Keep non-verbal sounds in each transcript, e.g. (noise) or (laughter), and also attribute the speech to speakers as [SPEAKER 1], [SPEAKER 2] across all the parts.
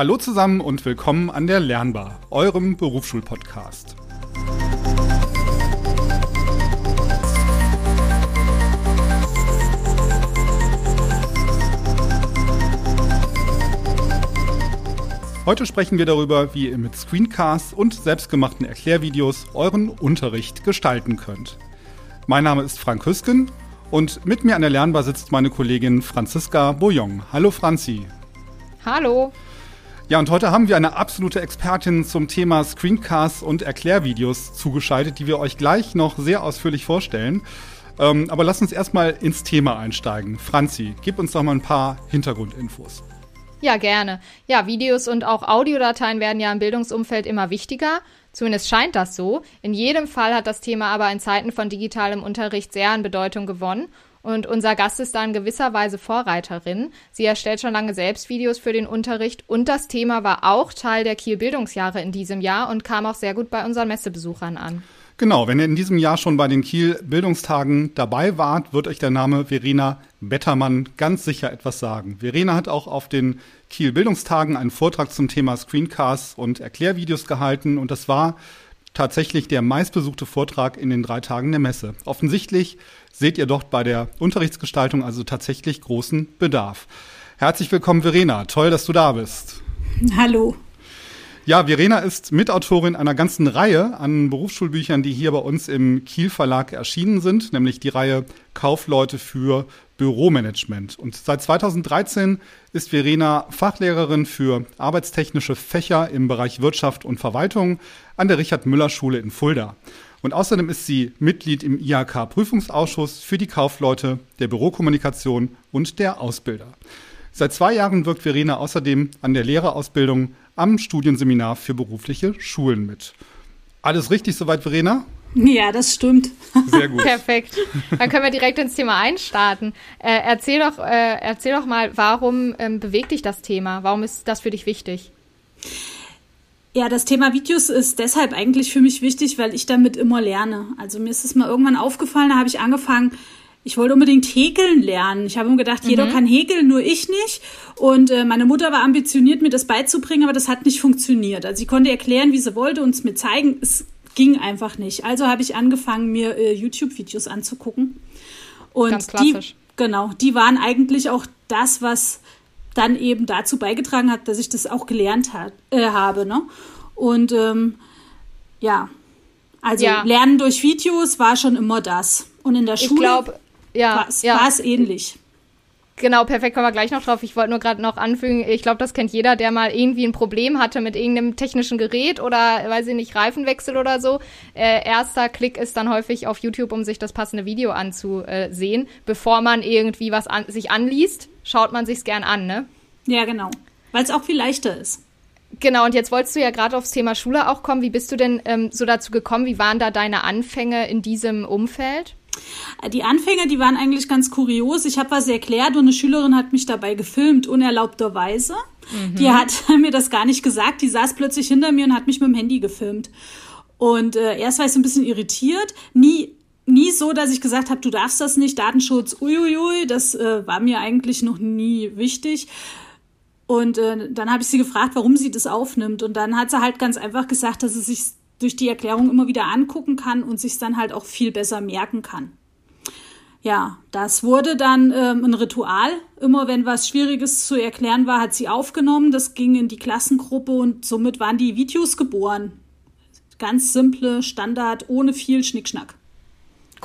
[SPEAKER 1] Hallo zusammen und willkommen an der Lernbar, eurem Berufsschulpodcast. Heute sprechen wir darüber, wie ihr mit Screencasts und selbstgemachten Erklärvideos euren Unterricht gestalten könnt. Mein Name ist Frank Hüsken und mit mir an der Lernbar sitzt meine Kollegin Franziska Bouillon. Hallo Franzi.
[SPEAKER 2] Hallo.
[SPEAKER 1] Ja, und heute haben wir eine absolute Expertin zum Thema Screencasts und Erklärvideos zugeschaltet, die wir euch gleich noch sehr ausführlich vorstellen. Ähm, aber lasst uns erstmal ins Thema einsteigen. Franzi, gib uns doch mal ein paar Hintergrundinfos.
[SPEAKER 2] Ja, gerne. Ja, Videos und auch Audiodateien werden ja im Bildungsumfeld immer wichtiger. Zumindest scheint das so. In jedem Fall hat das Thema aber in Zeiten von digitalem Unterricht sehr an Bedeutung gewonnen. Und unser Gast ist da in gewisser Weise Vorreiterin. Sie erstellt schon lange selbst Videos für den Unterricht und das Thema war auch Teil der Kiel Bildungsjahre in diesem Jahr und kam auch sehr gut bei unseren Messebesuchern an.
[SPEAKER 1] Genau, wenn ihr in diesem Jahr schon bei den Kiel Bildungstagen dabei wart, wird euch der Name Verena Bettermann ganz sicher etwas sagen. Verena hat auch auf den Kiel Bildungstagen einen Vortrag zum Thema Screencasts und Erklärvideos gehalten und das war tatsächlich der meistbesuchte Vortrag in den drei Tagen der Messe. Offensichtlich seht ihr dort bei der Unterrichtsgestaltung also tatsächlich großen Bedarf. Herzlich willkommen, Verena. Toll, dass du da bist.
[SPEAKER 3] Hallo.
[SPEAKER 1] Ja, Verena ist Mitautorin einer ganzen Reihe an Berufsschulbüchern, die hier bei uns im Kiel Verlag erschienen sind, nämlich die Reihe Kaufleute für Büromanagement. Und seit 2013 ist Verena Fachlehrerin für arbeitstechnische Fächer im Bereich Wirtschaft und Verwaltung an der Richard-Müller-Schule in Fulda. Und außerdem ist sie Mitglied im IHK-Prüfungsausschuss für die Kaufleute der Bürokommunikation und der Ausbilder. Seit zwei Jahren wirkt Verena außerdem an der Lehrerausbildung am Studienseminar für berufliche Schulen mit. Alles richtig soweit, Verena?
[SPEAKER 3] Ja, das stimmt.
[SPEAKER 2] Sehr gut. (laughs) Perfekt. Dann können wir direkt ins Thema einstarten. Äh, erzähl, doch, äh, erzähl doch mal, warum ähm, bewegt dich das Thema? Warum ist das für dich wichtig?
[SPEAKER 3] Ja, das Thema Videos ist deshalb eigentlich für mich wichtig, weil ich damit immer lerne. Also mir ist es mal irgendwann aufgefallen, da habe ich angefangen, ich wollte unbedingt häkeln lernen. Ich habe mir gedacht, jeder mhm. kann häkeln, nur ich nicht. Und äh, meine Mutter war ambitioniert, mir das beizubringen, aber das hat nicht funktioniert. Also sie konnte erklären, wie sie wollte und es mir zeigen. Es ging einfach nicht. Also habe ich angefangen, mir äh, YouTube-Videos anzugucken. Und
[SPEAKER 2] Ganz klassisch.
[SPEAKER 3] Die, genau, die waren eigentlich auch das, was dann eben dazu beigetragen hat, dass ich das auch gelernt hat, äh, habe. Ne? Und ähm, ja, also ja. Lernen durch Videos war schon immer das. Und in der Schule. Ich
[SPEAKER 2] glaube, ja,
[SPEAKER 3] war es, ja. ähnlich.
[SPEAKER 2] Genau, perfekt, kommen wir gleich noch drauf. Ich wollte nur gerade noch anfügen, ich glaube, das kennt jeder, der mal irgendwie ein Problem hatte mit irgendeinem technischen Gerät oder, weiß ich nicht, Reifenwechsel oder so. Äh, erster Klick ist dann häufig auf YouTube, um sich das passende Video anzusehen. Bevor man irgendwie was an, sich anliest, schaut man sich's gern an, ne?
[SPEAKER 3] Ja, genau. Weil es auch viel leichter ist.
[SPEAKER 2] Genau, und jetzt wolltest du ja gerade aufs Thema Schule auch kommen. Wie bist du denn ähm, so dazu gekommen? Wie waren da deine Anfänge in diesem Umfeld?
[SPEAKER 3] Die Anfänge, die waren eigentlich ganz kurios. Ich habe was erklärt und eine Schülerin hat mich dabei gefilmt, unerlaubterweise. Mhm. Die hat (laughs) mir das gar nicht gesagt. Die saß plötzlich hinter mir und hat mich mit dem Handy gefilmt. Und äh, erst war ich so ein bisschen irritiert. Nie nie so, dass ich gesagt habe, du darfst das nicht, Datenschutz, uiuiui, das äh, war mir eigentlich noch nie wichtig. Und äh, dann habe ich sie gefragt, warum sie das aufnimmt. Und dann hat sie halt ganz einfach gesagt, dass sie sich durch die Erklärung immer wieder angucken kann und sich dann halt auch viel besser merken kann. Ja, das wurde dann ähm, ein Ritual. Immer wenn was Schwieriges zu erklären war, hat sie aufgenommen. Das ging in die Klassengruppe und somit waren die Videos geboren. Ganz simple, Standard, ohne viel Schnickschnack.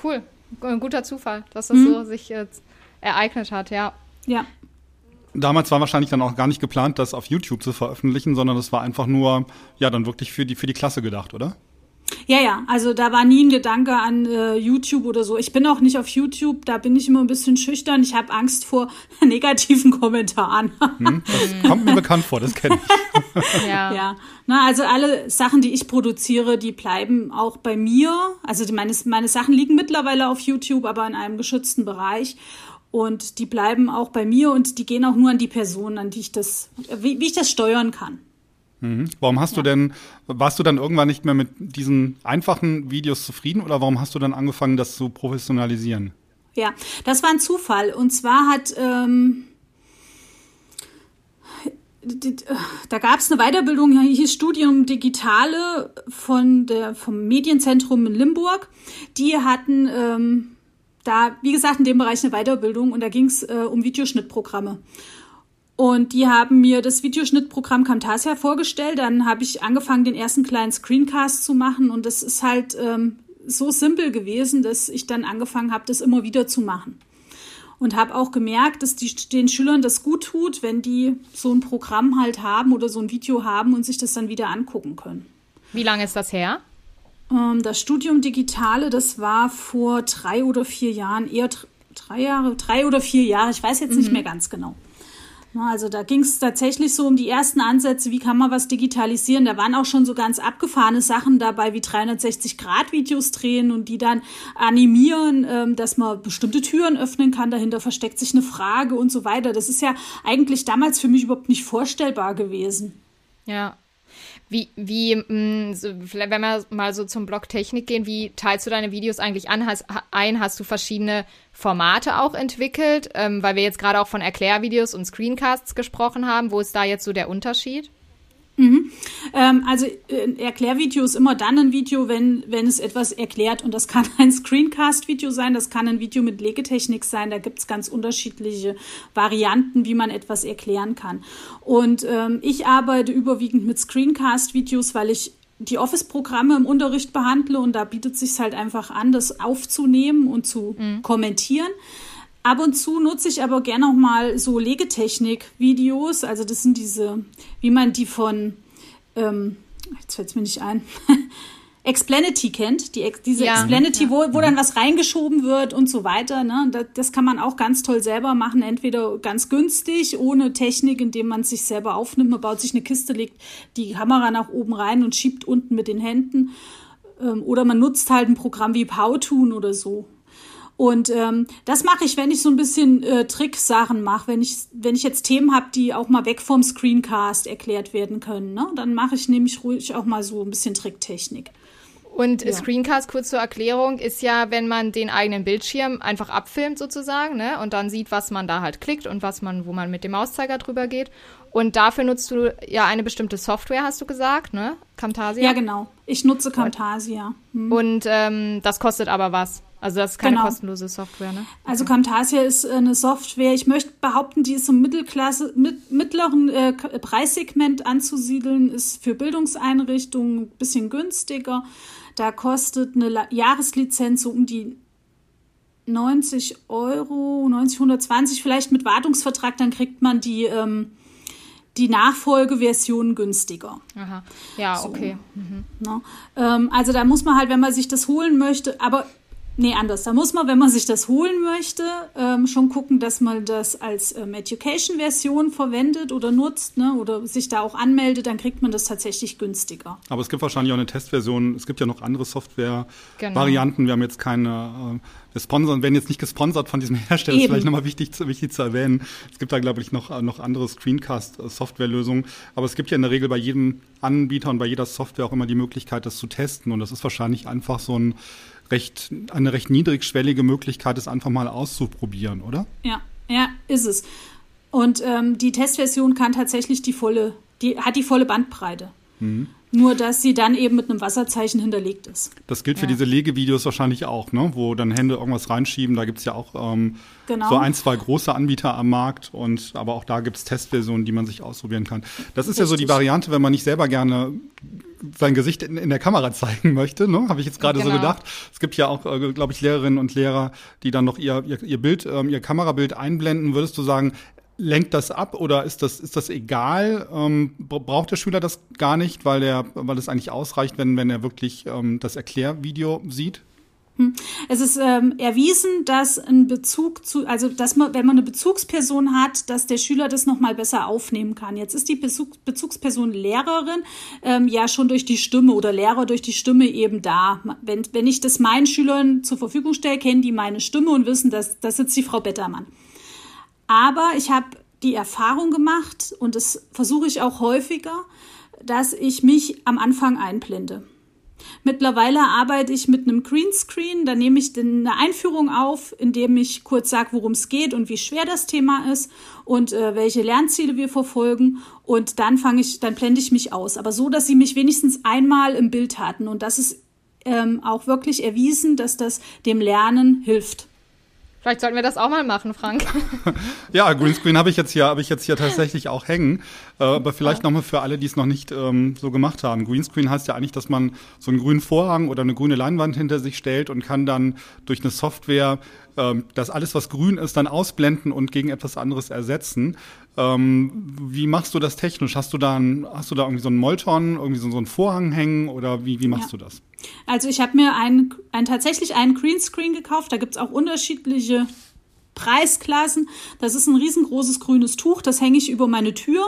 [SPEAKER 2] Cool. Ein guter Zufall, dass das hm. so sich jetzt ereignet hat, ja.
[SPEAKER 3] Ja.
[SPEAKER 1] Damals war wahrscheinlich dann auch gar nicht geplant, das auf YouTube zu veröffentlichen, sondern das war einfach nur, ja, dann wirklich für die, für die Klasse gedacht, oder?
[SPEAKER 3] Ja, ja, also da war nie ein Gedanke an äh, YouTube oder so. Ich bin auch nicht auf YouTube, da bin ich immer ein bisschen schüchtern. Ich habe Angst vor (laughs) negativen Kommentaren.
[SPEAKER 1] Hm, das (laughs) kommt mir bekannt vor, das kenne
[SPEAKER 3] ich. (laughs) ja. ja. Na, also alle Sachen, die ich produziere, die bleiben auch bei mir. Also die, meine, meine Sachen liegen mittlerweile auf YouTube, aber in einem geschützten Bereich. Und die bleiben auch bei mir und die gehen auch nur an die Person, an die ich das, wie, wie ich das steuern kann.
[SPEAKER 1] Mhm. Warum hast ja. du denn, warst du dann irgendwann nicht mehr mit diesen einfachen Videos zufrieden oder warum hast du dann angefangen, das zu professionalisieren?
[SPEAKER 3] Ja, das war ein Zufall. Und zwar hat, ähm, da gab es eine Weiterbildung, hieß Studium Digitale von der, vom Medienzentrum in Limburg. Die hatten ähm, da, wie gesagt, in dem Bereich eine Weiterbildung und da ging es äh, um Videoschnittprogramme. Und die haben mir das Videoschnittprogramm Camtasia vorgestellt. Dann habe ich angefangen, den ersten kleinen Screencast zu machen. Und das ist halt ähm, so simpel gewesen, dass ich dann angefangen habe, das immer wieder zu machen und habe auch gemerkt, dass die, den Schülern das gut tut, wenn die so ein Programm halt haben oder so ein Video haben und sich das dann wieder angucken können.
[SPEAKER 2] Wie lange ist das her?
[SPEAKER 3] Ähm, das Studium Digitale, das war vor drei oder vier Jahren, eher drei Jahre, drei oder vier Jahre, ich weiß jetzt mhm. nicht mehr ganz genau. Also da ging es tatsächlich so um die ersten Ansätze, wie kann man was digitalisieren. Da waren auch schon so ganz abgefahrene Sachen dabei, wie 360-Grad-Videos drehen und die dann animieren, ähm, dass man bestimmte Türen öffnen kann. Dahinter versteckt sich eine Frage und so weiter. Das ist ja eigentlich damals für mich überhaupt nicht vorstellbar gewesen.
[SPEAKER 2] Ja, wie, wie, mh, mm, so, wenn wir mal so zum Blog Technik gehen, wie teilst du deine Videos eigentlich an, hast, ein? Hast du verschiedene Formate auch entwickelt? Ähm, weil wir jetzt gerade auch von Erklärvideos und Screencasts gesprochen haben. Wo ist da jetzt so der Unterschied?
[SPEAKER 3] Mhm. Ähm, also äh, Erklärvideo ist immer dann ein Video, wenn, wenn es etwas erklärt. Und das kann ein Screencast-Video sein, das kann ein Video mit Legetechnik sein. Da gibt es ganz unterschiedliche Varianten, wie man etwas erklären kann. Und ähm, ich arbeite überwiegend mit Screencast-Videos, weil ich die Office-Programme im Unterricht behandle und da bietet sich halt einfach an, das aufzunehmen und zu mhm. kommentieren. Ab und zu nutze ich aber gerne auch mal so Legetechnik-Videos. Also das sind diese, wie man die von, ähm, jetzt fällt es mir nicht ein, (laughs) Explanity kennt, die, diese ja, Explanity, ja. wo, wo dann was reingeschoben wird und so weiter. Ne? Das, das, kann man auch ganz toll selber machen, entweder ganz günstig, ohne Technik, indem man sich selber aufnimmt. Man baut sich eine Kiste, legt die Kamera nach oben rein und schiebt unten mit den Händen. Ähm, oder man nutzt halt ein Programm wie Powtoon oder so. Und ähm, das mache ich, wenn ich so ein bisschen äh, Tricksachen mache, wenn ich, wenn ich jetzt Themen habe, die auch mal weg vom Screencast erklärt werden können. Ne? Dann mache ich nämlich ruhig auch mal so ein bisschen Tricktechnik.
[SPEAKER 2] Und ja. Screencast, kurz zur Erklärung, ist ja, wenn man den eigenen Bildschirm einfach abfilmt sozusagen, ne? Und dann sieht, was man da halt klickt und was man, wo man mit dem Mauszeiger drüber geht. Und dafür nutzt du ja eine bestimmte Software, hast du gesagt, ne? Camtasia?
[SPEAKER 3] Ja, genau. Ich nutze Camtasia.
[SPEAKER 2] Hm. Und ähm, das kostet aber was. Also das ist keine genau. kostenlose Software, ne?
[SPEAKER 3] Okay. Also Camtasia ist eine Software, ich möchte behaupten, die ist im Mittelklasse, mit, mittleren äh, Preissegment anzusiedeln, ist für Bildungseinrichtungen ein bisschen günstiger. Da kostet eine Jahreslizenz so um die 90 Euro, 90, 120 vielleicht mit Wartungsvertrag, dann kriegt man die, ähm, die Nachfolgeversion günstiger.
[SPEAKER 2] Aha, ja, so. okay. Mhm.
[SPEAKER 3] Ne? Ähm, also da muss man halt, wenn man sich das holen möchte, aber Nee, anders. Da muss man, wenn man sich das holen möchte, ähm, schon gucken, dass man das als ähm, Education-Version verwendet oder nutzt ne? oder sich da auch anmeldet, dann kriegt man das tatsächlich günstiger.
[SPEAKER 1] Aber es gibt wahrscheinlich auch eine Testversion. Es gibt ja noch andere Software-Varianten. Genau. Wir haben jetzt keine, äh, wir sponsern, werden jetzt nicht gesponsert von diesem Hersteller. Eben. ist vielleicht nochmal wichtig, wichtig zu erwähnen. Es gibt da, glaube ich, noch, noch andere Screencast-Software-Lösungen. Aber es gibt ja in der Regel bei jedem Anbieter und bei jeder Software auch immer die Möglichkeit, das zu testen. Und das ist wahrscheinlich einfach so ein recht, eine recht niedrigschwellige Möglichkeit ist, einfach mal auszuprobieren, oder?
[SPEAKER 3] Ja, ja, ist es. Und ähm, die Testversion kann tatsächlich die volle, die hat die volle Bandbreite. Mhm. Nur, dass sie dann eben mit einem Wasserzeichen hinterlegt ist.
[SPEAKER 1] Das gilt für diese Legevideos wahrscheinlich auch, ne? wo dann Hände irgendwas reinschieben. Da gibt es ja auch ähm, genau. so ein, zwei große Anbieter am Markt. und Aber auch da gibt es Testversionen, die man sich ausprobieren kann. Das ist Richtig. ja so die Variante, wenn man nicht selber gerne sein Gesicht in, in der Kamera zeigen möchte, ne? habe ich jetzt gerade genau. so gedacht. Es gibt ja auch, äh, glaube ich, Lehrerinnen und Lehrer, die dann noch ihr, ihr, ihr Bild, ähm, ihr Kamerabild einblenden. Würdest du sagen, lenkt das ab oder ist das, ist das egal? Ähm, braucht der Schüler das gar nicht, weil er, weil es eigentlich ausreicht, wenn, wenn er wirklich ähm, das Erklärvideo sieht?
[SPEAKER 3] Hm. Es ist ähm, erwiesen, dass ein Bezug zu, also dass man, wenn man eine Bezugsperson hat, dass der Schüler das nochmal besser aufnehmen kann. Jetzt ist die Bezug, Bezugsperson Lehrerin ähm, ja schon durch die Stimme oder Lehrer durch die Stimme eben da. Wenn, wenn ich das meinen Schülern zur Verfügung stelle, kennen die meine Stimme und wissen, dass das sitzt die Frau Bettermann. Aber ich habe die Erfahrung gemacht und das versuche ich auch häufiger, dass ich mich am Anfang einblende. Mittlerweile arbeite ich mit einem Greenscreen. Da nehme ich eine Einführung auf, indem ich kurz sage, worum es geht und wie schwer das Thema ist und äh, welche Lernziele wir verfolgen. Und dann fange ich, dann blende ich mich aus. Aber so, dass sie mich wenigstens einmal im Bild hatten. Und das ist ähm, auch wirklich erwiesen, dass das dem Lernen hilft.
[SPEAKER 2] Vielleicht sollten wir das auch mal machen, Frank. (laughs)
[SPEAKER 1] ja, Greenscreen habe ich jetzt hier, habe ich jetzt hier tatsächlich auch hängen. Äh, aber vielleicht ja. nochmal für alle, die es noch nicht ähm, so gemacht haben. Greenscreen heißt ja eigentlich, dass man so einen grünen Vorhang oder eine grüne Leinwand hinter sich stellt und kann dann durch eine Software ähm, das alles, was grün ist, dann ausblenden und gegen etwas anderes ersetzen. Ähm, wie machst du das technisch? Hast du da, ein, hast du da irgendwie so einen Molton, irgendwie so, so einen Vorhang hängen oder wie, wie machst ja. du das?
[SPEAKER 3] Also ich habe mir ein, ein, tatsächlich einen Greenscreen gekauft. Da gibt es auch unterschiedliche Preisklassen. Das ist ein riesengroßes grünes Tuch. Das hänge ich über meine Tür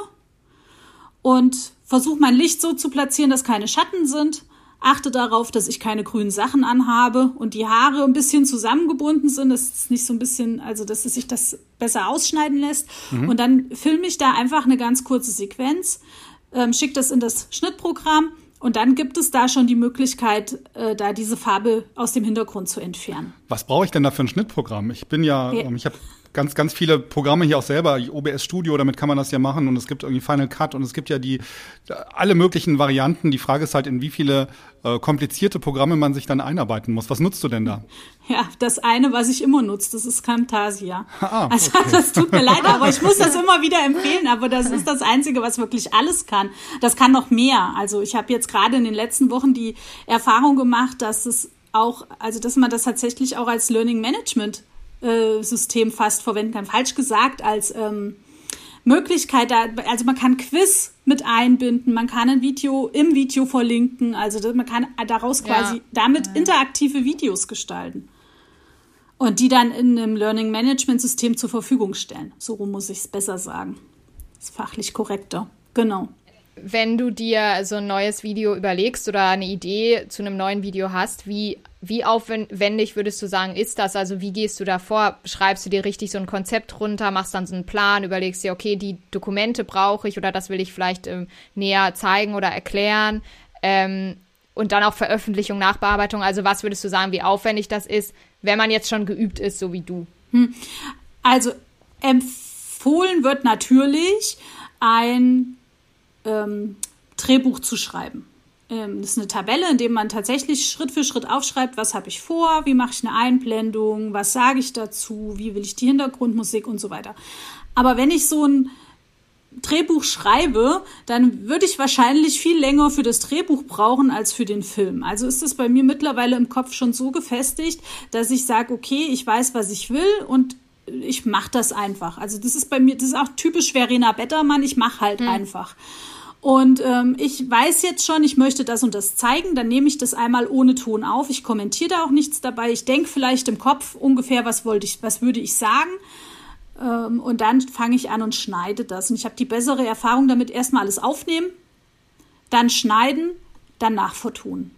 [SPEAKER 3] und versuche mein Licht so zu platzieren, dass keine Schatten sind. Achte darauf, dass ich keine grünen Sachen anhabe und die Haare ein bisschen zusammengebunden sind. Das ist nicht so ein bisschen, also dass es sich das besser ausschneiden lässt. Mhm. Und dann filme ich da einfach eine ganz kurze Sequenz, ähm, schicke das in das Schnittprogramm und dann gibt es da schon die Möglichkeit, äh, da diese Farbe aus dem Hintergrund zu entfernen.
[SPEAKER 1] Was brauche ich denn da für ein Schnittprogramm? Ich bin ja, ja. Ähm, ich habe ganz, ganz viele Programme hier auch selber, OBS Studio, damit kann man das ja machen und es gibt irgendwie Final Cut und es gibt ja die alle möglichen Varianten. Die Frage ist halt, in wie viele äh, komplizierte Programme man sich dann einarbeiten muss. Was nutzt du denn da? (laughs)
[SPEAKER 3] Ja, das eine, was ich immer nutze, das ist Camtasia. (laughs) Ah, okay. Also das tut mir leid, aber ich muss das immer wieder empfehlen, aber das ist das Einzige, was wirklich alles kann. Das kann noch mehr. Also ich habe jetzt gerade in den letzten Wochen die Erfahrung gemacht, dass es auch, also dass man das tatsächlich auch als Learning Management äh, System fast verwenden kann. Falsch gesagt, als ähm, Möglichkeit, da, also man kann Quiz mit einbinden, man kann ein Video im Video verlinken, also man kann daraus quasi ja. damit interaktive Videos gestalten und die dann in einem Learning Management System zur Verfügung stellen. So rum muss ich es besser sagen. Das ist fachlich korrekter. Genau
[SPEAKER 2] wenn du dir so ein neues Video überlegst oder eine Idee zu einem neuen Video hast, wie, wie aufwendig würdest du sagen, ist das? Also wie gehst du da vor? Schreibst du dir richtig so ein Konzept runter, machst dann so einen Plan, überlegst dir, okay, die Dokumente brauche ich oder das will ich vielleicht ähm, näher zeigen oder erklären. Ähm, und dann auch Veröffentlichung, Nachbearbeitung. Also was würdest du sagen, wie aufwendig das ist, wenn man jetzt schon geübt ist, so wie du? Hm.
[SPEAKER 3] Also empfohlen wird natürlich ein ähm, Drehbuch zu schreiben. Ähm, das ist eine Tabelle, in der man tatsächlich Schritt für Schritt aufschreibt, was habe ich vor, wie mache ich eine Einblendung, was sage ich dazu, wie will ich die Hintergrundmusik und so weiter. Aber wenn ich so ein Drehbuch schreibe, dann würde ich wahrscheinlich viel länger für das Drehbuch brauchen als für den Film. Also ist es bei mir mittlerweile im Kopf schon so gefestigt, dass ich sage, okay, ich weiß, was ich will und ich mache das einfach. Also das ist bei mir, das ist auch typisch Verena Bettermann, ich mache halt hm. einfach. Und ähm, ich weiß jetzt schon, ich möchte das und das zeigen, dann nehme ich das einmal ohne Ton auf. Ich kommentiere da auch nichts dabei. Ich denke vielleicht im Kopf ungefähr, was wollte ich, was würde ich sagen. Ähm, und dann fange ich an und schneide das. Und ich habe die bessere Erfahrung damit, erstmal alles aufnehmen, dann schneiden, dann nachvertonen.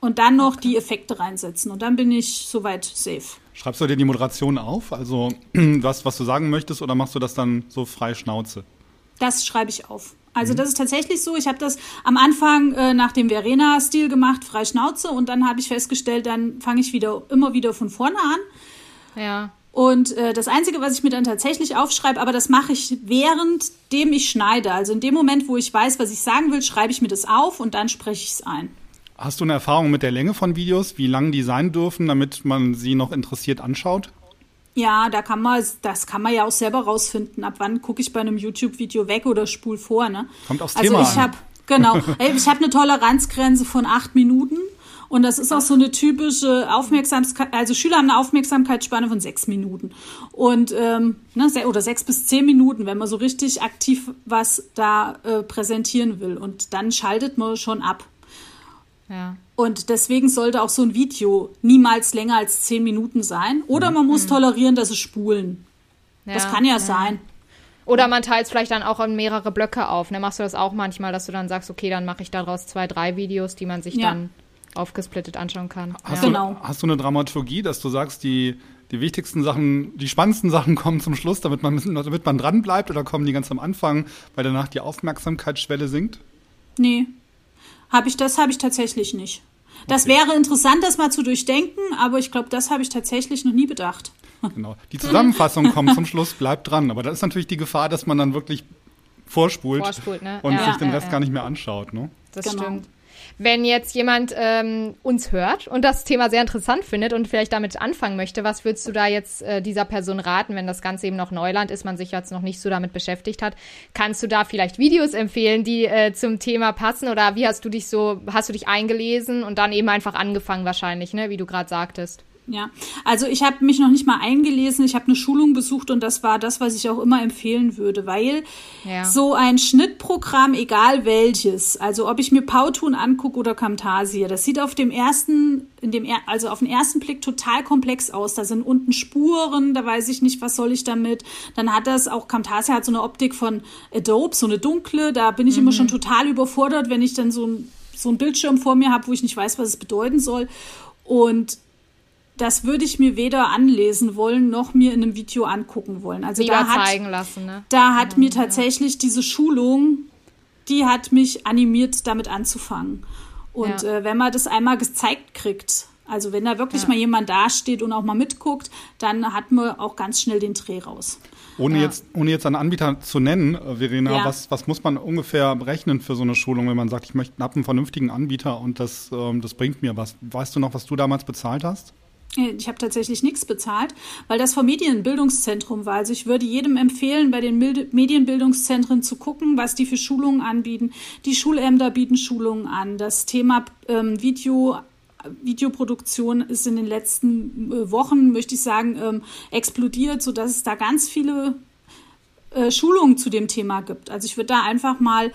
[SPEAKER 3] Und dann noch die Effekte reinsetzen. Und dann bin ich soweit safe.
[SPEAKER 1] Schreibst du dir die Moderation auf? Also (clears throat) was, was du sagen möchtest, oder machst du das dann so frei Schnauze?
[SPEAKER 3] Das schreibe ich auf. Also mhm. das ist tatsächlich so. Ich habe das am Anfang äh, nach dem Verena-Stil gemacht, frei Schnauze, und dann habe ich festgestellt, dann fange ich wieder immer wieder von vorne an.
[SPEAKER 2] Ja.
[SPEAKER 3] Und äh, das Einzige, was ich mir dann tatsächlich aufschreibe, aber das mache ich währenddem ich schneide. Also in dem Moment, wo ich weiß, was ich sagen will, schreibe ich mir das auf und dann spreche ich es ein.
[SPEAKER 1] Hast du eine Erfahrung mit der Länge von Videos, wie lang die sein dürfen, damit man sie noch interessiert anschaut?
[SPEAKER 3] Ja, da kann man, das kann man ja auch selber rausfinden. Ab wann gucke ich bei einem YouTube-Video weg oder spul vor, ne?
[SPEAKER 1] Kommt aufs
[SPEAKER 3] also
[SPEAKER 1] Thema
[SPEAKER 3] ich habe genau, (laughs) ich habe eine Toleranzgrenze von acht Minuten und das ist auch so eine typische Aufmerksamkeit, also Schüler haben eine Aufmerksamkeitsspanne von sechs Minuten und ähm, ne, oder sechs bis zehn Minuten, wenn man so richtig aktiv was da äh, präsentieren will und dann schaltet man schon ab.
[SPEAKER 2] Ja.
[SPEAKER 3] Und deswegen sollte auch so ein Video niemals länger als zehn Minuten sein. Oder man muss mhm. tolerieren, dass es spulen. Ja, das kann ja, ja, sein.
[SPEAKER 2] Oder man teilt es vielleicht dann auch in mehrere Blöcke auf. Ne? Machst du das auch manchmal, dass du dann sagst, okay, dann mache ich daraus zwei, drei Videos, die man sich ja. dann aufgesplittet anschauen kann.
[SPEAKER 1] Hast, ja. du, genau. hast du eine Dramaturgie, dass du sagst, die, die wichtigsten Sachen, die spannendsten Sachen (laughs) kommen zum Schluss, damit man, damit man dran bleibt oder kommen die ganz am Anfang, weil danach die Aufmerksamkeitsschwelle sinkt?
[SPEAKER 3] Nee, habe ich das habe ich tatsächlich nicht. Das okay. wäre interessant, das mal zu durchdenken, aber ich glaube, das habe ich tatsächlich noch nie bedacht. (laughs)
[SPEAKER 1] Genau. Die Zusammenfassung kommt zum Schluss, bleibt dran. Aber da ist natürlich die Gefahr, dass man dann wirklich vorspult, vorspult ne? und ja, sich den ja, Rest ja. gar nicht mehr anschaut. Ne?
[SPEAKER 2] Das genau. stimmt. Wenn jetzt jemand ähm, uns hört und das Thema sehr interessant findet und vielleicht damit anfangen möchte, was würdest du da jetzt äh, dieser Person raten, wenn das Ganze eben noch Neuland ist, man sich jetzt noch nicht so damit beschäftigt hat? Kannst du da vielleicht Videos empfehlen, die äh, zum Thema passen oder wie hast du dich so, hast du dich eingelesen und dann eben einfach angefangen wahrscheinlich, ne, wie du gerade sagtest?
[SPEAKER 3] Ja, also ich habe mich noch nicht mal eingelesen, ich habe eine Schulung besucht und das war das, was ich auch immer empfehlen würde, weil ja. so ein Schnittprogramm, egal welches, also ob ich mir Powtoon angucke oder Camtasia, das sieht auf dem ersten, in dem also auf den ersten Blick total komplex aus. Da sind unten Spuren, da weiß ich nicht, was soll ich damit. Dann hat das auch Camtasia hat so eine Optik von Adobe, so eine dunkle, da bin ich mhm. immer schon total überfordert, wenn ich dann so ein so ein Bildschirm vor mir habe, wo ich nicht weiß, was es bedeuten soll. Und das würde ich mir weder anlesen wollen noch mir in einem Video angucken wollen. Also
[SPEAKER 2] Lieber da hat, zeigen lassen, ne?
[SPEAKER 3] Da hat ja, mir tatsächlich ja. diese Schulung, die hat mich animiert, damit anzufangen. Und ja. äh, wenn man das einmal gezeigt kriegt, also wenn da wirklich mal jemand dasteht und auch mal mitguckt, dann hat man auch ganz schnell den Dreh raus.
[SPEAKER 1] Ohne, jetzt, ohne jetzt einen Anbieter zu nennen, äh, Verena, was, was muss man ungefähr berechnen für so eine Schulung, wenn man sagt, ich möchte habe einen vernünftigen Anbieter und das, ähm, das bringt mir was? Weißt du noch, was du damals bezahlt hast?
[SPEAKER 3] Ich habe tatsächlich nichts bezahlt, weil das vom Medienbildungszentrum war. Also ich würde jedem empfehlen, bei den Medienbildungszentren zu gucken, was die für Schulungen anbieten. Die Schulämter bieten Schulungen an. Das Thema ähm, Video Videoproduktion ist in den letzten äh, Wochen, möchte ich sagen, ähm, explodiert, sodass es da ganz viele äh, Schulungen zu dem Thema gibt. Also ich würde da einfach mal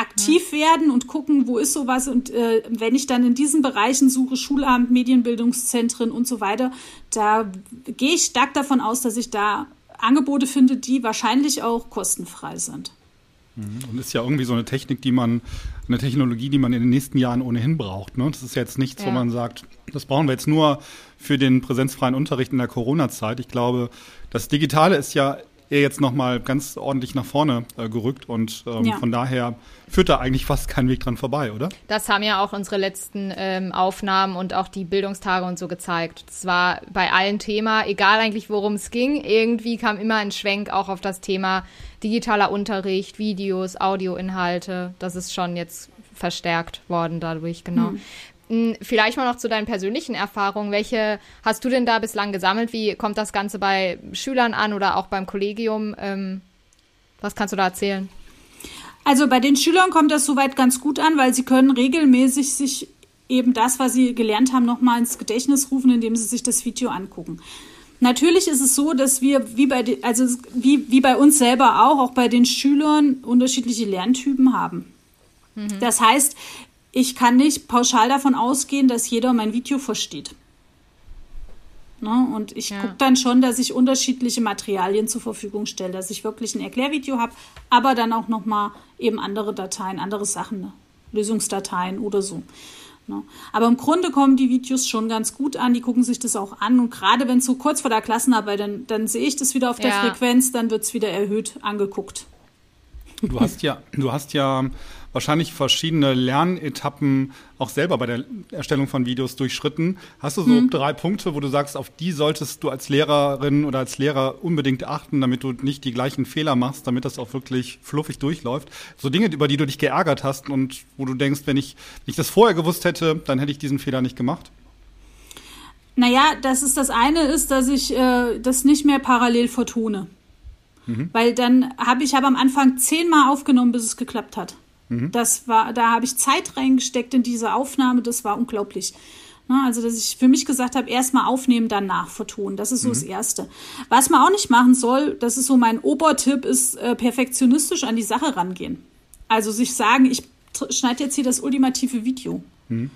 [SPEAKER 3] aktiv werden und gucken, wo ist sowas. Und äh, wenn ich dann in diesen Bereichen suche, Schulamt, Medienbildungszentren und so weiter, da gehe ich stark davon aus, dass ich da Angebote finde, die wahrscheinlich auch kostenfrei sind.
[SPEAKER 1] Mhm. Und ist ja irgendwie so eine Technik, die man, eine Technologie, die man in den nächsten Jahren ohnehin braucht. Ne? Das ist jetzt nichts, ja. wo man sagt, das brauchen wir jetzt nur für den präsenzfreien Unterricht in der Corona-Zeit. Ich glaube, das Digitale ist ja er jetzt nochmal ganz ordentlich nach vorne äh, gerückt und ähm, ja. von daher führt da eigentlich fast kein Weg dran vorbei, oder?
[SPEAKER 2] Das haben ja auch unsere letzten ähm, Aufnahmen und auch die Bildungstage und so gezeigt. Es war bei allen Thema, egal eigentlich worum es ging, irgendwie kam immer ein Schwenk auch auf das Thema digitaler Unterricht, Videos, Audioinhalte. Das ist schon jetzt verstärkt worden dadurch, genau. Hm. Hm, vielleicht mal noch zu deinen persönlichen Erfahrungen. Welche hast du denn da bislang gesammelt? Wie kommt das Ganze bei Schülern an oder auch beim Kollegium? Ähm, was kannst du da erzählen?
[SPEAKER 3] Also bei den Schülern kommt das soweit ganz gut an, weil sie können regelmäßig sich eben das, was sie gelernt haben, nochmal ins Gedächtnis rufen, indem sie sich das Video angucken. Natürlich ist es so, dass wir, wie bei, also wie, wie bei uns selber auch, auch bei den Schülern unterschiedliche Lerntypen haben. Mhm. Das heißt, ich kann nicht pauschal davon ausgehen, dass jeder mein Video versteht. Ne? Und ich ja. gucke dann schon, dass ich unterschiedliche Materialien zur Verfügung stelle, dass ich wirklich ein Erklärvideo habe, aber dann auch nochmal eben andere Dateien, andere Sachen, ne? Lösungsdateien oder so. Ne? Aber im Grunde kommen die Videos schon ganz gut an, die gucken sich das auch an und gerade wenn es so kurz vor der Klassenarbeit, dann, dann sehe ich das wieder auf der ja. Frequenz, dann wird es wieder erhöht angeguckt.
[SPEAKER 1] Du hast ja, du hast ja wahrscheinlich verschiedene Lernetappen auch selber bei der Erstellung von Videos durchschritten. Hast du so hm. drei Punkte, wo du sagst, auf die solltest du als Lehrerin oder als Lehrer unbedingt achten, damit du nicht die gleichen Fehler machst, damit das auch wirklich fluffig durchläuft? So Dinge, über die du dich geärgert hast und wo du denkst, wenn ich, wenn ich das vorher gewusst hätte, dann hätte ich diesen Fehler nicht gemacht?
[SPEAKER 3] Naja, das ist das eine ist, dass ich äh, das nicht mehr parallel vertone. Mhm. Weil dann habe ich hab am Anfang zehnmal aufgenommen, bis es geklappt hat. Mhm. Das war, da habe ich Zeit reingesteckt in diese Aufnahme, das war unglaublich. Ne, also, dass ich für mich gesagt habe, erstmal aufnehmen, dann nachvertonen. Das ist so mhm. das Erste. Was man auch nicht machen soll, das ist so mein Obertipp, ist äh, perfektionistisch an die Sache rangehen. Also sich sagen, ich schneide jetzt hier das ultimative Video. Mhm.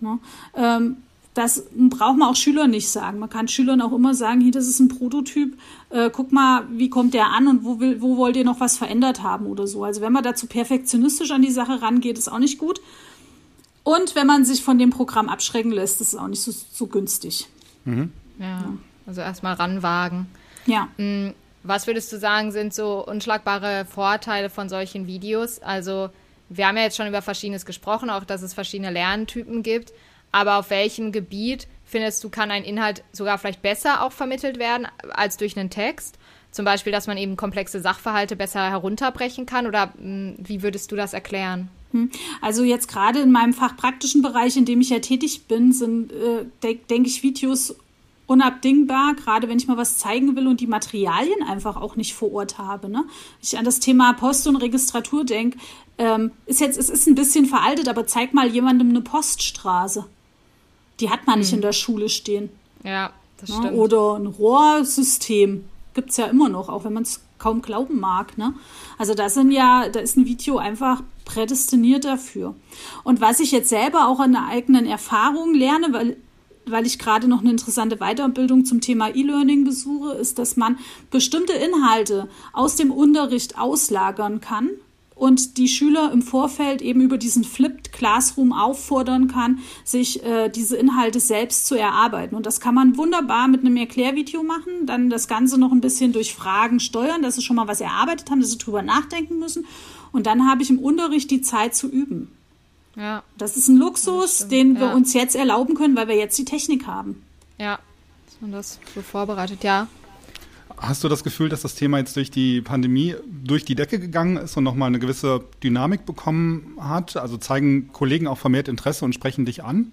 [SPEAKER 3] Ne? Ähm, das braucht man auch Schülern nicht sagen. Man kann Schülern auch immer sagen, hier, das ist ein Prototyp, äh, guck mal, wie kommt der an und wo, will, wo wollt ihr noch was verändert haben oder so. Also wenn man dazu perfektionistisch an die Sache rangeht, ist auch nicht gut. Und wenn man sich von dem Programm abschrecken lässt, ist es auch nicht so, so günstig.
[SPEAKER 2] Mhm. Ja, ja, also erstmal ranwagen.
[SPEAKER 3] Ja.
[SPEAKER 2] Mm, was würdest du sagen, sind so unschlagbare Vorteile von solchen Videos? Also wir haben ja jetzt schon über Verschiedenes gesprochen, auch dass es verschiedene Lerntypen gibt. Aber auf welchem Gebiet findest du, kann ein Inhalt sogar vielleicht besser auch vermittelt werden als durch einen Text? Zum Beispiel, dass man eben komplexe Sachverhalte besser herunterbrechen kann? Oder mh, wie würdest du das erklären?
[SPEAKER 3] Hm. Also jetzt gerade in meinem fachpraktischen Bereich, in dem ich ja tätig bin, sind, äh, de denke ich, Videos unabdingbar, gerade wenn ich mal was zeigen will und die Materialien einfach auch nicht vor Ort habe. Ne? Ich an das Thema Post und Registratur denke, ähm, ist jetzt, es ist ein bisschen veraltet, aber zeig mal jemandem eine Poststraße. Die hat man hm. nicht in der Schule stehen.
[SPEAKER 2] Ja, das
[SPEAKER 3] ne?
[SPEAKER 2] stimmt.
[SPEAKER 3] Oder ein Rohrsystem gibt es ja immer noch, auch wenn man es kaum glauben mag. Ne? Also da sind ja, da ist ein Video einfach prädestiniert dafür. Und was ich jetzt selber auch an der eigenen Erfahrung lerne, weil weil ich gerade noch eine interessante Weiterbildung zum Thema E-Learning besuche, ist, dass man bestimmte Inhalte aus dem Unterricht auslagern kann und die Schüler im Vorfeld eben über diesen Flipped Classroom auffordern kann, sich äh, diese Inhalte selbst zu erarbeiten. Und das kann man wunderbar mit einem Erklärvideo machen, dann das Ganze noch ein bisschen durch Fragen steuern, dass sie schon mal was erarbeitet haben, dass sie drüber nachdenken müssen. Und dann habe ich im Unterricht die Zeit zu üben.
[SPEAKER 2] Ja.
[SPEAKER 3] Das ist ein Luxus, den wir ja. uns jetzt erlauben können, weil wir jetzt die Technik haben.
[SPEAKER 2] Ja, dass man das so vorbereitet, ja.
[SPEAKER 1] Hast du das Gefühl, dass das Thema jetzt durch die Pandemie durch die Decke gegangen ist und nochmal eine gewisse Dynamik bekommen hat? Also zeigen Kollegen auch vermehrt Interesse und sprechen dich an?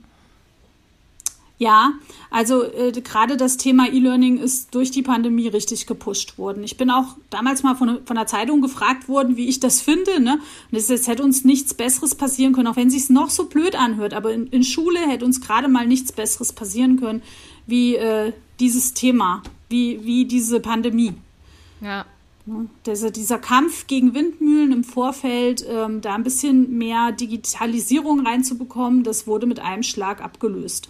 [SPEAKER 3] Ja, also äh, gerade das Thema E-Learning ist durch die Pandemie richtig gepusht worden. Ich bin auch damals mal von, von der Zeitung gefragt worden, wie ich das finde. Ne? Und es, es hätte uns nichts Besseres passieren können, auch wenn es noch so blöd anhört. Aber in, in Schule hätte uns gerade mal nichts Besseres passieren können, wie äh, dieses Thema, wie, wie diese Pandemie.
[SPEAKER 2] Ja.
[SPEAKER 3] Ne? Dieser, dieser Kampf gegen Windmühlen im Vorfeld, ähm, da ein bisschen mehr Digitalisierung reinzubekommen, das wurde mit einem Schlag abgelöst.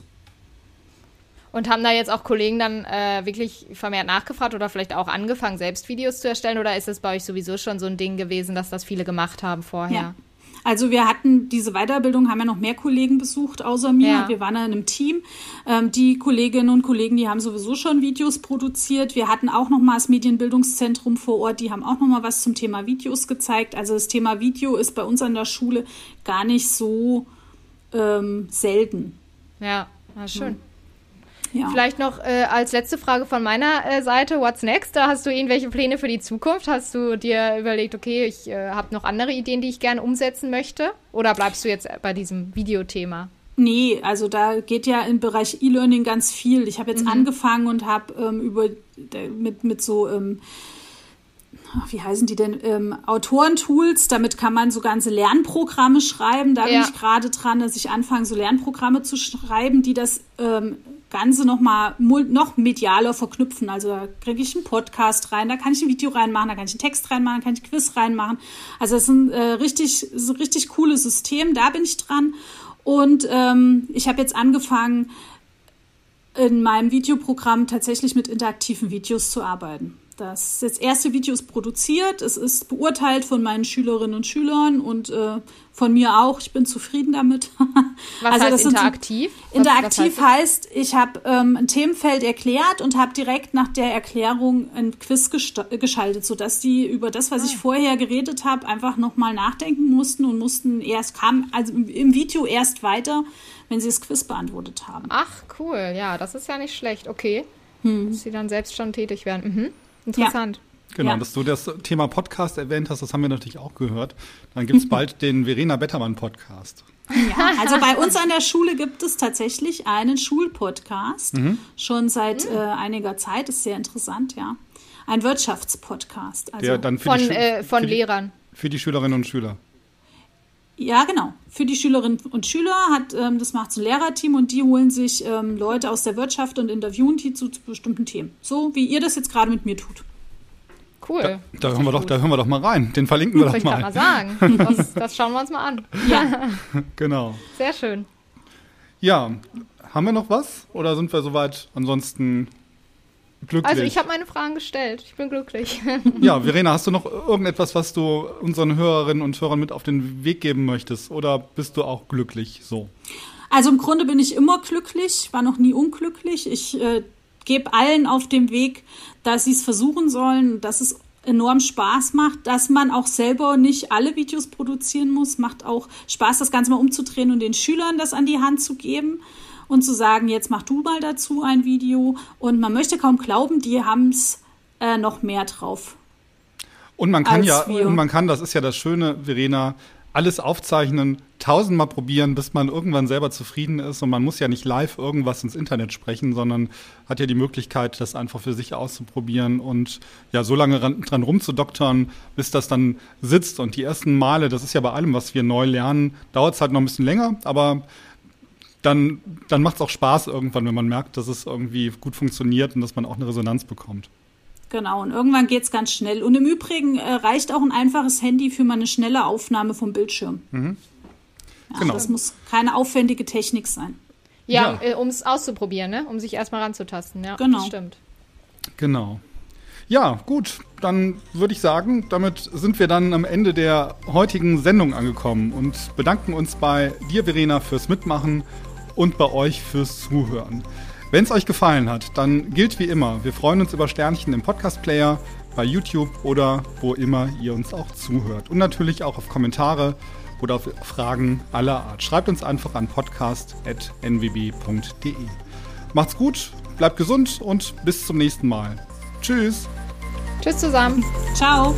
[SPEAKER 2] Und haben da jetzt auch Kollegen dann äh, wirklich vermehrt nachgefragt oder vielleicht auch angefangen, selbst Videos zu erstellen? Oder ist es bei euch sowieso schon so ein Ding gewesen, dass das viele gemacht haben vorher?
[SPEAKER 3] Ja. Also wir hatten diese Weiterbildung, haben ja noch mehr Kollegen besucht außer mir. Ja. Wir waren in einem Team. Ähm, die Kolleginnen und Kollegen, die haben sowieso schon Videos produziert. Wir hatten auch noch mal das Medienbildungszentrum vor Ort. Die haben auch noch mal was zum Thema Videos gezeigt. Also das Thema Video ist bei uns an der Schule gar nicht so ähm, selten.
[SPEAKER 2] Ja, na schön. Ja. Ja. Vielleicht noch äh, als letzte Frage von meiner äh, Seite, what's next? Da hast du irgendwelche Pläne für die Zukunft? Hast du dir überlegt, okay, ich äh, habe noch andere Ideen, die ich gerne umsetzen möchte? Oder bleibst du jetzt bei diesem Videothema?
[SPEAKER 3] Nee, also da geht ja im Bereich E-Learning ganz viel. Ich habe jetzt mhm. angefangen und habe ähm, über mit, mit so ähm, wie heißen die denn, ähm, Autorentools, damit kann man so ganze Lernprogramme schreiben. Da ja. bin ich gerade dran, dass ich anfange, so Lernprogramme zu schreiben, die das ähm, Ganze noch mal noch medialer verknüpfen. Also da kriege ich einen Podcast rein, da kann ich ein Video reinmachen, da kann ich einen Text reinmachen, da kann ich ein Quiz reinmachen. Also das ist ein äh, richtig, so richtig cooles System, da bin ich dran. Und ähm, ich habe jetzt angefangen, in meinem Videoprogramm tatsächlich mit interaktiven Videos zu arbeiten. Das jetzt erste Video ist produziert, es ist beurteilt von meinen Schülerinnen und Schülern und äh, von mir auch. Ich bin zufrieden damit. (laughs)
[SPEAKER 2] Was also heißt interaktiv?
[SPEAKER 3] So, interaktiv heißt, heißt, ich habe ähm, ein Themenfeld erklärt und habe direkt nach der Erklärung ein Quiz geschaltet, sodass die über das, was ah. ich vorher geredet habe, einfach nochmal nachdenken mussten und mussten erst kam also im Video erst weiter, wenn sie das Quiz beantwortet haben.
[SPEAKER 2] Ach cool, ja, das ist ja nicht schlecht. Okay, hm. dass sie dann selbst schon tätig werden. Mhm. Interessant. Ja.
[SPEAKER 1] Genau, ja. dass du das Thema Podcast erwähnt hast, das haben wir natürlich auch gehört. Dann gibt es (laughs) bald den Verena Bettermann Podcast.
[SPEAKER 3] Ja, also bei uns an der Schule gibt es tatsächlich einen Schulpodcast, mhm. schon seit äh, einiger Zeit, ist sehr interessant, ja. Ein Wirtschaftspodcast.
[SPEAKER 2] Also Der dann von, äh, von
[SPEAKER 1] für
[SPEAKER 2] Lehrern.
[SPEAKER 1] Die, für die Schülerinnen und Schüler.
[SPEAKER 3] Ja, genau. Für die Schülerinnen und Schüler hat ähm, das macht ein Lehrerteam und die holen sich ähm, Leute aus der Wirtschaft und interviewen die zu, zu bestimmten Themen. So wie ihr das jetzt gerade mit mir tut.
[SPEAKER 2] Cool.
[SPEAKER 1] Da, da hören wir doch, da hören wir doch mal rein. Den verlinken wir doch mal.
[SPEAKER 2] Ich kann mal sagen. (laughs) Das, das schauen wir uns mal an.
[SPEAKER 3] Ja. (laughs)
[SPEAKER 1] genau.
[SPEAKER 2] Sehr schön.
[SPEAKER 1] Ja, haben wir noch was? Oder sind wir soweit ansonsten glücklich?
[SPEAKER 2] Also ich habe meine Fragen gestellt. Ich bin glücklich. (laughs)
[SPEAKER 1] ja, Verena, hast du noch irgendetwas, was du unseren Hörerinnen und Hörern mit auf den Weg geben möchtest? Oder bist du auch glücklich so?
[SPEAKER 3] Also im Grunde bin ich immer glücklich, war noch nie unglücklich. Ich äh, gebe allen auf dem Weg, dass sie es versuchen sollen, dass es enorm Spaß macht, dass man auch selber nicht alle Videos produzieren muss. Macht auch Spaß, das Ganze mal umzudrehen und den Schülern das an die Hand zu geben und zu sagen, jetzt mach du mal dazu ein Video. Und man möchte kaum glauben, die haben es äh, noch mehr drauf.
[SPEAKER 1] Und man kann ja, wir. und man kann, das ist ja das Schöne, Verena, alles aufzeichnen, tausendmal probieren, bis man irgendwann selber zufrieden ist. Und man muss ja nicht live irgendwas ins Internet sprechen, sondern hat ja die Möglichkeit, das einfach für sich auszuprobieren und ja, so lange ran, dran rumzudoktern, bis das dann sitzt. Und die ersten Male, das ist ja bei allem, was wir neu lernen, dauert es halt noch ein bisschen länger, aber dann, dann macht es auch Spaß irgendwann, wenn man merkt, dass es irgendwie gut funktioniert und dass man auch eine Resonanz bekommt.
[SPEAKER 3] Genau, und irgendwann geht es ganz schnell. Und im Übrigen äh, reicht auch ein einfaches Handy für mal eine schnelle Aufnahme vom Bildschirm. Mhm. Ja, genau. Das muss keine aufwendige Technik sein.
[SPEAKER 2] Ja, ja. Äh, um es auszuprobieren, ne? um sich erstmal ranzutasten. Ja,
[SPEAKER 3] genau.
[SPEAKER 2] das stimmt.
[SPEAKER 1] Genau. Ja, gut, dann würde ich sagen, damit sind wir dann am Ende der heutigen Sendung angekommen und bedanken uns bei dir, Verena, fürs Mitmachen und bei euch fürs Zuhören. Wenn es euch gefallen hat, dann gilt wie immer, wir freuen uns über Sternchen im Podcast-Player, bei YouTube oder wo immer ihr uns auch zuhört. Und natürlich auch auf Kommentare oder auf Fragen aller Art. Schreibt uns einfach an podcast.nwb.de. Macht's gut, bleibt gesund und bis zum nächsten Mal. Tschüss.
[SPEAKER 2] Tschüss zusammen.
[SPEAKER 3] Ciao.